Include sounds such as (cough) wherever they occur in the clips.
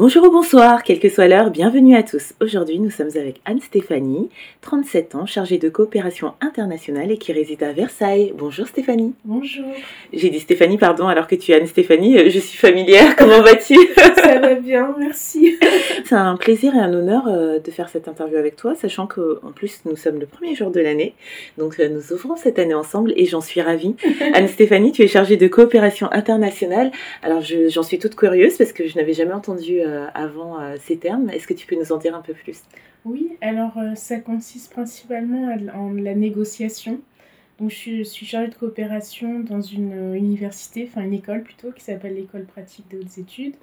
Bonjour ou bonsoir, quelle que soit l'heure, bienvenue à tous. Aujourd'hui, nous sommes avec Anne-Stéphanie, 37 ans, chargée de coopération internationale et qui réside à Versailles. Bonjour Stéphanie. Bonjour, J'ai dit Stéphanie, pardon, alors que tu es Anne-Stéphanie, euh, je suis familière, comment vas-tu? (laughs) Ça va bien, merci. (laughs) C'est un plaisir et un honneur euh, de faire cette interview avec toi, sachant qu'en plus, nous sommes le premier jour de l'année, donc euh, nous ouvrons cette année ensemble et j'en suis ravie. (laughs) Anne-Stéphanie, tu es chargée de coopération internationale. Alors, je- j'en suis toute curieuse parce que je n'avais jamais entendu avant euh, ces termes. Est-ce que tu peux nous en dire un peu plus? Oui, alors euh, ça consiste principalement en la négociation. Donc je suis, chargée de coopération dans une euh, université, enfin une école plutôt, qui s'appelle l'école pratique des hautes études,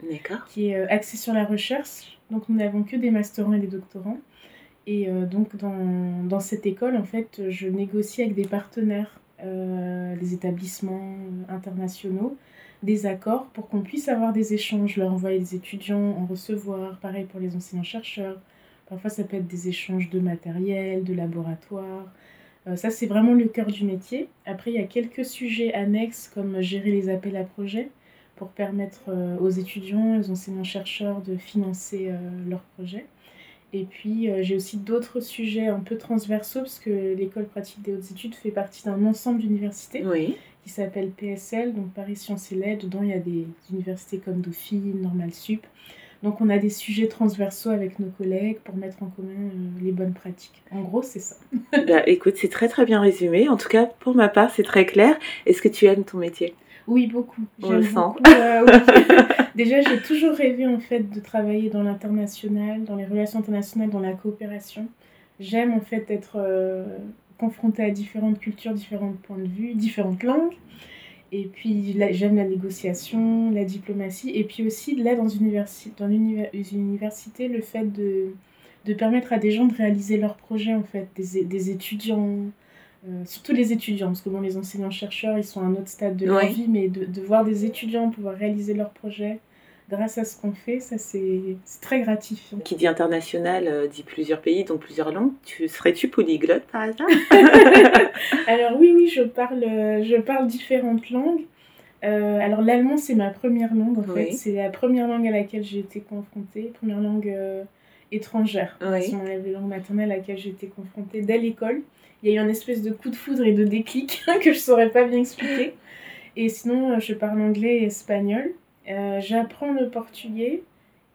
qui est euh, axée sur la recherche. Donc nous n'avons que des masterants et des doctorants. Et euh, donc dans, dans cette école, en fait, je négocie avec des partenaires, euh, des établissements internationaux, des accords pour qu'on puisse avoir des échanges, leur envoyer des étudiants, en recevoir, pareil pour les enseignants-chercheurs. Parfois, ça peut être des échanges de matériel, de laboratoire. Euh, ça, c'est vraiment le cœur du métier. Après, il y a quelques sujets annexes comme gérer les appels à projets pour permettre euh, aux étudiants, aux enseignants-chercheurs de financer euh, leurs projets. Et puis, j'ai aussi d'autres sujets un peu transversaux parce que l'école pratique des hautes études fait partie d'un ensemble d'universités Oui. Qui s'appelle PSL, donc Paris Sciences et Lettres. Dedans, il y a des universités comme Dauphine, Normal Sup. Donc, on a des sujets transversaux avec nos collègues pour mettre en commun euh, les bonnes pratiques. En gros, c'est ça. (laughs) bah, écoute, c'est très très bien résumé. En tout cas, pour ma part, c'est très clair. Est-ce que tu aimes ton métier? Oui, beaucoup. On le sent. beaucoup, euh, oui. (laughs) Déjà, j'ai toujours rêvé en fait de travailler dans l'international, dans les relations internationales, dans la coopération. J'aime en fait être euh, confrontée à différentes cultures, différents points de vue, différentes langues. Et puis j'aime la négociation, la diplomatie, et puis aussi là dans une, universi- dans université, le fait de, de permettre à des gens de réaliser leurs projets en fait, des, des étudiants, euh, surtout les étudiants, parce que bon, les enseignants-chercheurs, ils sont à un autre stade de leur Ouais. vie, mais de, de voir des étudiants pouvoir réaliser leurs projets grâce à ce qu'on fait, ça c'est très gratifiant. Qui dit international euh, dit plusieurs pays, donc plusieurs langues. Tu serais-tu polyglotte par hasard (laughs) (laughs) Alors oui, oui, je parle, euh, je parle différentes langues. Euh, alors l'allemand, c'est ma première langue en fait. C'est la première langue à laquelle j'ai été confrontée, première langue euh, étrangère. Oui. Si on enlève les langues maternelles à laquelle j'ai été confrontée dès l'école. Il y a eu un espèce de coup de foudre et de déclic (laughs) que je saurais pas bien expliquer. Et sinon, je parle anglais et espagnol. Euh, J'apprends le portugais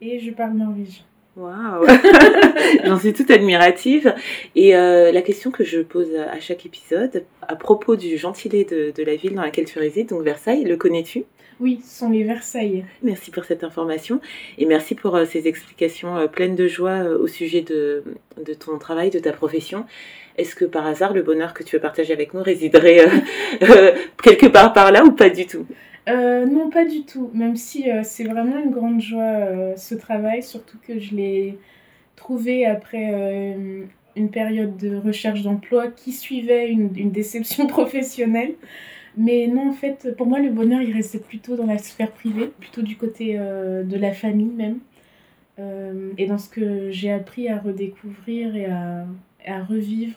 et je parle norvégien. Waouh (laughs) J'en suis toute admirative. Et euh, la question que je pose à chaque épisode, à propos du gentilé de, de la ville dans laquelle tu résides, donc Versailles, le connais-tu? Oui, ce sont les Versailles. Merci pour cette information et merci pour euh, ces explications euh, pleines de joie au sujet de, de ton travail, de ta profession. Est-ce que par hasard le bonheur que tu veux partager avec nous résiderait (laughs) quelque part par là ou pas du tout? Euh, non, pas du tout. Même si euh, c'est vraiment une grande joie euh, ce travail, surtout que je l'ai trouvé après une période de recherche d'emploi qui suivait une, une déception (laughs) professionnelle. Mais non, en fait, pour moi, le bonheur, il restait plutôt dans la sphère privée, plutôt du côté de la famille même. Et dans ce que j'ai appris à redécouvrir et à, à revivre,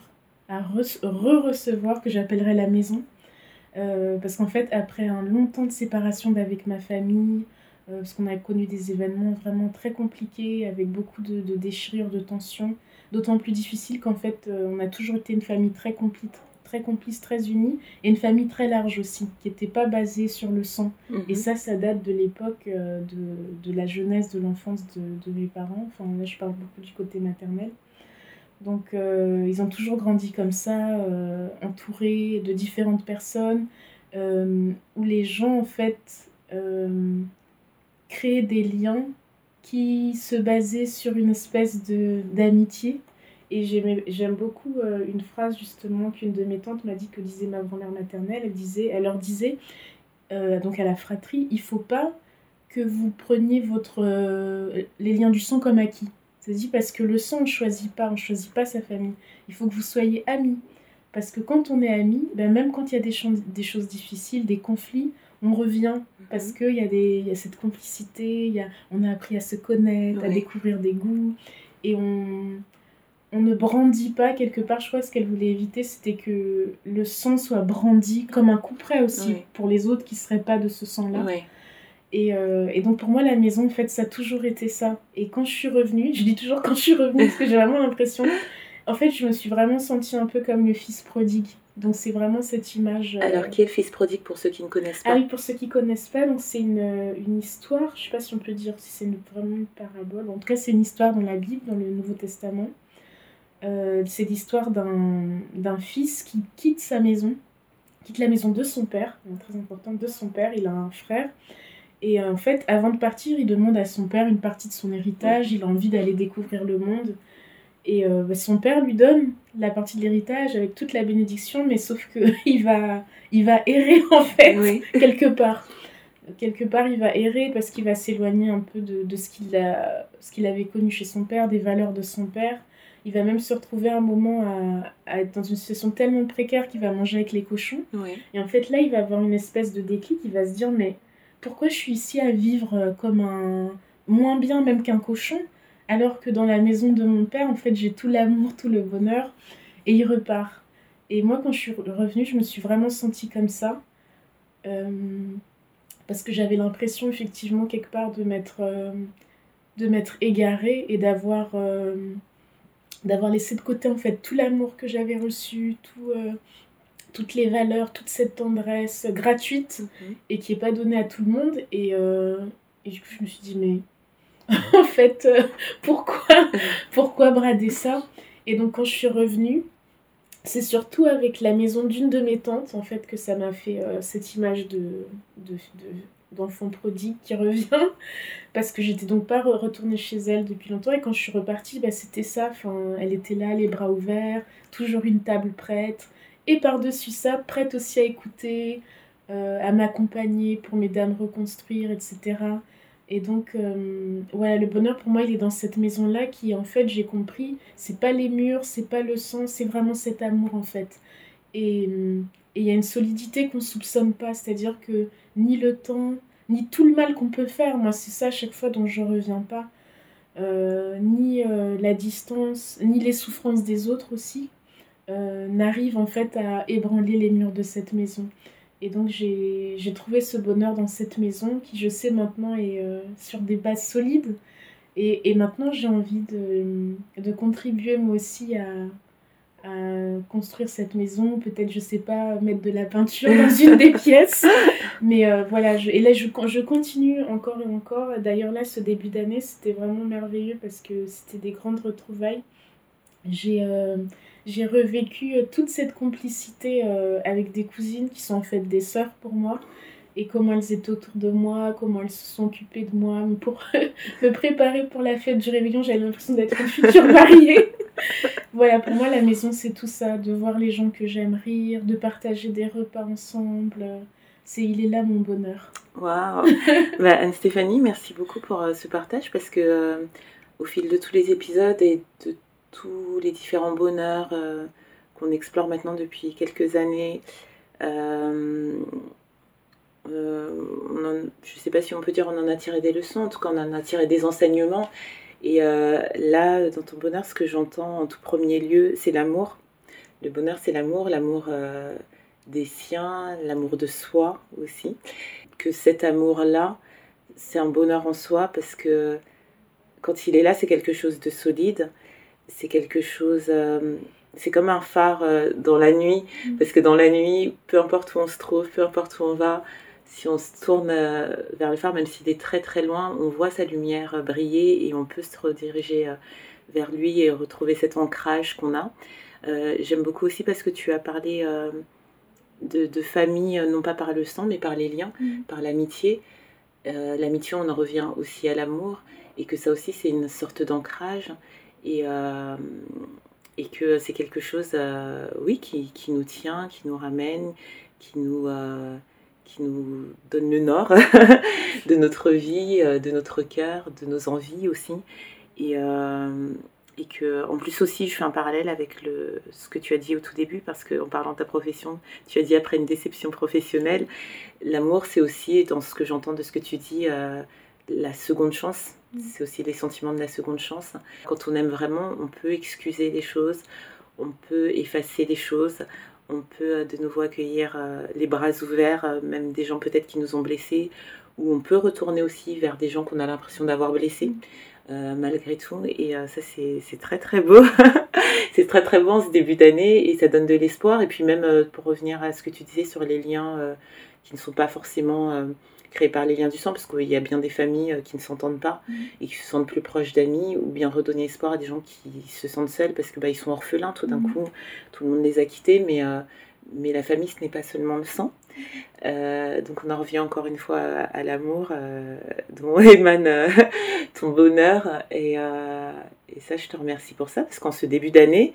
à re- re-recevoir, que j'appellerais la maison. Euh, parce qu'en fait, après un long temps de séparation d'avec ma famille, euh, parce qu'on a connu des événements vraiment très compliqués, avec beaucoup de, de déchirures, de tensions, d'autant plus difficile qu'en fait, euh, on a toujours été une famille très complice, très complice, très unie, et une famille très large aussi, qui n'était pas basée sur le sang. Et ça, ça date de l'époque de, de la jeunesse, de l'enfance de, de mes parents. Enfin, là, je parle beaucoup du côté maternel. Donc, euh, ils ont toujours grandi comme ça, euh, entourés de différentes personnes, euh, où les gens, en fait, créaient des liens qui se basaient sur une espèce de d'amitié. Et j'aime beaucoup une phrase, justement, qu'une de mes tantes m'a dit que disait ma grand-mère maternelle. Elle, disait, elle leur disait, donc à la fratrie, il faut pas que vous preniez votre, les liens du sang comme acquis. Ça se dit parce que le sang, on ne choisit pas, on ne choisit pas sa famille. Il faut que vous soyez amis. Parce que quand on est amis, ben même quand il y a des, des choses difficiles, des conflits, on revient parce qu'il y, a des- y a cette complicité, y a, on a appris à se connaître, à découvrir des goûts, et on, on ne brandit pas quelque part. Je crois que ce qu'elle voulait éviter, c'était que le sang soit brandi comme un coup près aussi Oui. pour les autres qui ne seraient pas de ce sang-là. Et, euh, et donc pour moi, la maison, en fait, ça a toujours été ça. Et quand je suis revenue, je dis toujours quand je suis revenue, parce que j'ai vraiment l'impression, en fait, je me suis vraiment sentie un peu comme le fils prodigue. Donc c'est vraiment cette image. euh, Alors, qui est le fils prodigue pour ceux qui ne connaissent pas Ah oui, pour ceux qui connaissent pas, donc c'est une, une histoire, je sais pas si on peut dire si c'est vraiment une parabole, en tout cas c'est une histoire dans la Bible, dans le Nouveau Testament. Euh, c'est l'histoire d'un fils qui quitte sa maison, quitte la maison de son père, très important, de son père, il a un frère. Et euh, en fait, avant de partir, il demande à son père une partie de son héritage, il a envie d'aller découvrir le monde. Et euh, bah, son père lui donne la partie de l'héritage avec toute la bénédiction, mais sauf que (laughs) il va, il va errer en fait Oui. (laughs) quelque part. Quelque part, il va errer parce qu'il va s'éloigner un peu de, de ce qu'il a, ce qu'il avait connu chez son père, des valeurs de son père. Il va même se retrouver à un moment à, à être dans une situation tellement précaire qu'il va manger avec les cochons. Oui. Et en fait, là, il va avoir une espèce de déclic. Il va se dire, mais pourquoi je suis ici à vivre euh, comme un moins bien même qu'un cochon, alors que dans la maison de mon père, en fait, j'ai tout l'amour, tout le bonheur, et il repart. Et moi, quand je suis revenue, je me suis vraiment sentie comme ça. Euh, parce que j'avais l'impression, effectivement, quelque part, de m'être euh, de m'être égarée et d'avoir d'avoir laissé de côté, en fait, tout l'amour que j'avais reçu, tout, toutes les valeurs, toute cette tendresse gratuite Mhm. et qui n'est pas donnée à tout le monde. Et, euh, et du coup, je me suis dit, mais (laughs) en fait, euh, pourquoi, (laughs) pourquoi brader ça? Et donc, quand je suis revenue, c'est surtout avec la maison d'une de mes tantes, en fait, que ça m'a fait euh, cette image de, de, de- d'enfant prodigue qui (laughs) revient. Parce que j'étais donc pas re- retournée chez elle depuis longtemps. Et quand je suis repartie, bah, c'était ça. Enfin, elle était là, les bras ouverts, toujours une table prête. Et par-dessus ça, prête aussi à écouter, euh, à m'accompagner pour m'aider à me reconstruire, etc. Et donc, euh, voilà, le bonheur pour moi, il est dans cette maison-là qui, en fait, j'ai compris, c'est pas les murs, c'est pas le sang, c'est vraiment cet amour, en fait. Et il y a une solidité qu'on soupçonne pas, c'est-à-dire que ni le temps, ni tout le mal qu'on peut faire, moi, c'est ça à chaque fois dont je reviens pas, euh, ni la distance, ni les souffrances des autres aussi, euh, n'arrivent en fait à ébranler les murs de cette maison. Et donc j'ai j'ai trouvé ce bonheur dans cette maison qui, je sais maintenant, est euh, sur des bases solides. Et, et maintenant, j'ai envie de, de contribuer moi aussi à, à construire cette maison. Peut-être, je sais pas, mettre de la peinture dans (laughs) une des pièces. Mais euh, voilà, je, et là, je, je continue encore et encore. D'ailleurs, là, ce début d'année, c'était vraiment merveilleux parce que c'était des grandes retrouvailles. J'ai euh, j'ai revécu euh, toute cette complicité euh, avec des cousines qui sont en fait des sœurs pour moi et comment elles étaient autour de moi, comment elles se sont occupées de moi pour (laughs) me préparer pour la fête du réveillon. J'avais l'impression d'être une future mariée. (laughs) voilà, pour moi, la maison, c'est tout ça, de voir les gens que j'aime rire, de partager des repas ensemble. C'est il est là mon bonheur. Waouh (laughs) bah, Anne-Stéphanie, merci beaucoup pour euh, ce partage parce que au fil de tous les épisodes et de tous les différents bonheurs euh, qu'on explore maintenant depuis quelques années, euh, euh, on je ne sais pas si on peut dire on en a tiré des leçons, en tout cas on en a tiré des enseignements. Et là, dans ton bonheur, ce que j'entends en tout premier lieu, c'est l'amour. Le bonheur, c'est l'amour, l'amour des siens, l'amour de soi aussi que cet amour-là, c'est un bonheur en soi parce que quand il est là, c'est quelque chose de solide, c'est quelque chose, euh, c'est comme un phare euh, dans la nuit, Mm. parce que dans la nuit, peu importe où on se trouve, peu importe où on va, si on se tourne euh, vers le phare, même s'il est très très loin, on voit sa lumière briller et on peut se rediriger vers lui et retrouver cet ancrage qu'on a. Euh, J'aime beaucoup aussi parce que tu as parlé euh, de, de famille, non pas par le sang, mais par les liens, Mm. par l'amitié. Euh, l'amitié, on en revient aussi à l'amour, et que ça aussi, c'est une sorte d'ancrage, et, euh, et que c'est quelque chose, euh, oui, qui, qui nous tient, qui nous ramène, qui nous, euh, qui nous donne le nord (laughs) de notre vie, de notre cœur, de nos envies aussi. Et, et que en plus aussi je fais un parallèle avec le, ce que tu as dit au tout début parce qu'en parlant de ta profession tu as dit après une déception professionnelle l'amour c'est aussi dans ce que j'entends de ce que tu dis la seconde chance c'est aussi les sentiments de la seconde chance quand on aime vraiment on peut excuser les choses on peut effacer les choses on peut euh, de nouveau accueillir euh, les bras ouverts euh, même des gens peut-être qui nous ont blessés ou on peut retourner aussi vers des gens qu'on a l'impression d'avoir blessés euh, malgré tout. Et euh, ça, c'est très très beau. c'est très très beau (laughs) en ce début d'année et ça donne de l'espoir. Et puis même euh, pour revenir à ce que tu disais sur les liens qui ne sont pas forcément créés par les liens du sang, parce qu'il y a bien des familles euh, qui ne s'entendent pas Mhm. et qui se sentent plus proches d'amis, ou bien redonner espoir à des gens qui se sentent seuls parce que bah, ils sont orphelins tout d'un Mhm. coup. Tout le monde les a quittés, mais euh, mais la famille, ce n'est pas seulement le sang. Euh, donc on en revient encore une fois à, à l'amour euh, dont (laughs) émane euh, ton bonheur. Et, et ça, je te remercie pour ça, parce qu'en ce début d'année,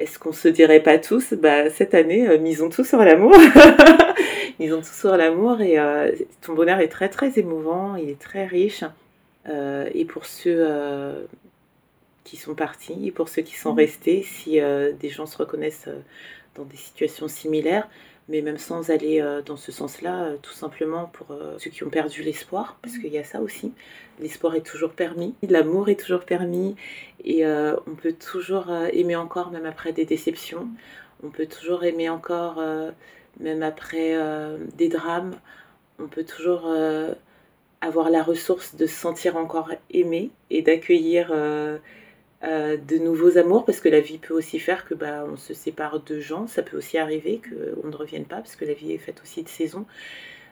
est-ce qu'on se dirait pas tous, bah, cette année, euh, misons tout sur l'amour (laughs) Misons tout sur l'amour, et euh, ton bonheur est très très émouvant, il est très riche. Euh, et pour ceux qui sont partis, et pour ceux qui sont Mhm. restés, si des gens se reconnaissent dans des situations similaires, mais même sans aller euh, dans ce sens-là, euh, tout simplement pour euh, ceux qui ont perdu l'espoir, parce qu'il y a ça aussi. L'espoir est toujours permis, l'amour est toujours permis, et on peut toujours aimer encore même après des déceptions. On peut toujours aimer encore même après des drames. On peut toujours avoir la ressource de se sentir encore aimé et d'accueillir euh, de nouveaux amours parce que la vie peut aussi faire que bah, on se sépare de gens. Ça peut aussi arriver qu'on ne revienne pas parce que la vie est faite aussi de saisons.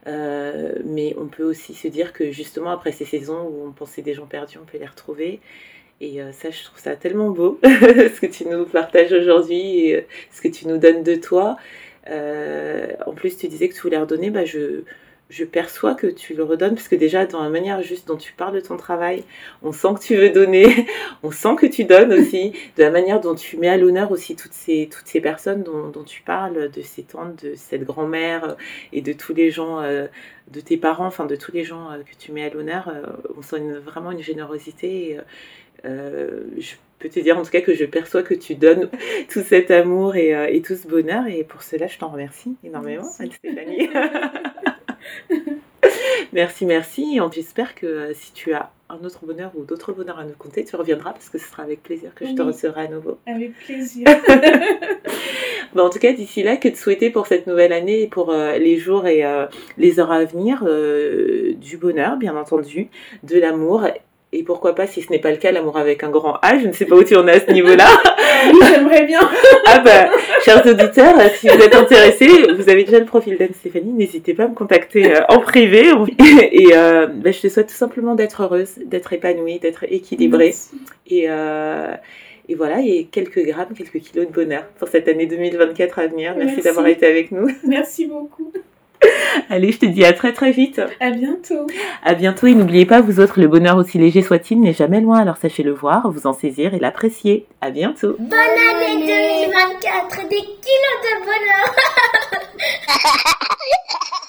Euh, mais on peut aussi se dire que justement après ces saisons où on pensait des gens perdus, on peut les retrouver. Et euh, ça, je trouve ça tellement beau, (laughs) ce que tu nous partages aujourd'hui ce que tu nous donnes de toi. En plus, tu disais que tu voulais redonner, bah, je, je perçois que tu le redonnes, parce que déjà, dans la manière juste dont tu parles de ton travail, on sent que tu veux donner, (laughs) on sent que tu donnes aussi, de la manière dont tu mets à l'honneur aussi toutes ces, toutes ces personnes dont, dont tu parles, de ces tantes, de cette grand-mère euh, et de tous les gens, euh, de tes parents, enfin de tous les gens euh, que tu mets à l'honneur. euh, on sent une- vraiment une générosité. Et, je peux te dire en tout cas que je perçois que tu donnes (laughs) tout cet amour et, et tout ce bonheur, et pour cela, je t'en remercie énormément, Merci. (laughs) (laughs) Merci, merci. J'espère que euh, si tu as un autre bonheur ou d'autres bonheurs à nous compter, tu reviendras parce que ce sera avec plaisir que je te recevrai à nouveau. Avec plaisir. (laughs) En tout cas, d'ici là, que de souhaiter pour cette nouvelle année et pour euh, les jours et euh, les heures à venir euh, du bonheur, bien entendu, de l'amour. Et pourquoi pas, si ce n'est pas le cas, l'amour avec un grand A. Je ne sais pas où tu en es à ce niveau-là. (laughs) oui, j'aimerais bien. Ah bah, chers auditeurs, si vous êtes intéressés, vous avez déjà le profil d'Anne-Stéphanie, n'hésitez pas à me contacter euh, en privé. (laughs) Et euh, bah, je te souhaite tout simplement d'être heureuse, d'être épanouie, d'être équilibrée. Merci. Et, euh, et voilà, et quelques grammes, quelques kilos de bonheur pour cette année 2024 à venir. Merci, Merci. d'avoir été avec nous. Merci beaucoup. (laughs) Allez, je te dis à très très vite. À bientôt. À bientôt et n'oubliez pas, vous autres, le bonheur aussi léger soit-il n'est jamais loin, alors sachez le voir, vous en saisir et l'apprécier. À bientôt. Bonne année 2024, des kilos de bonheur (laughs)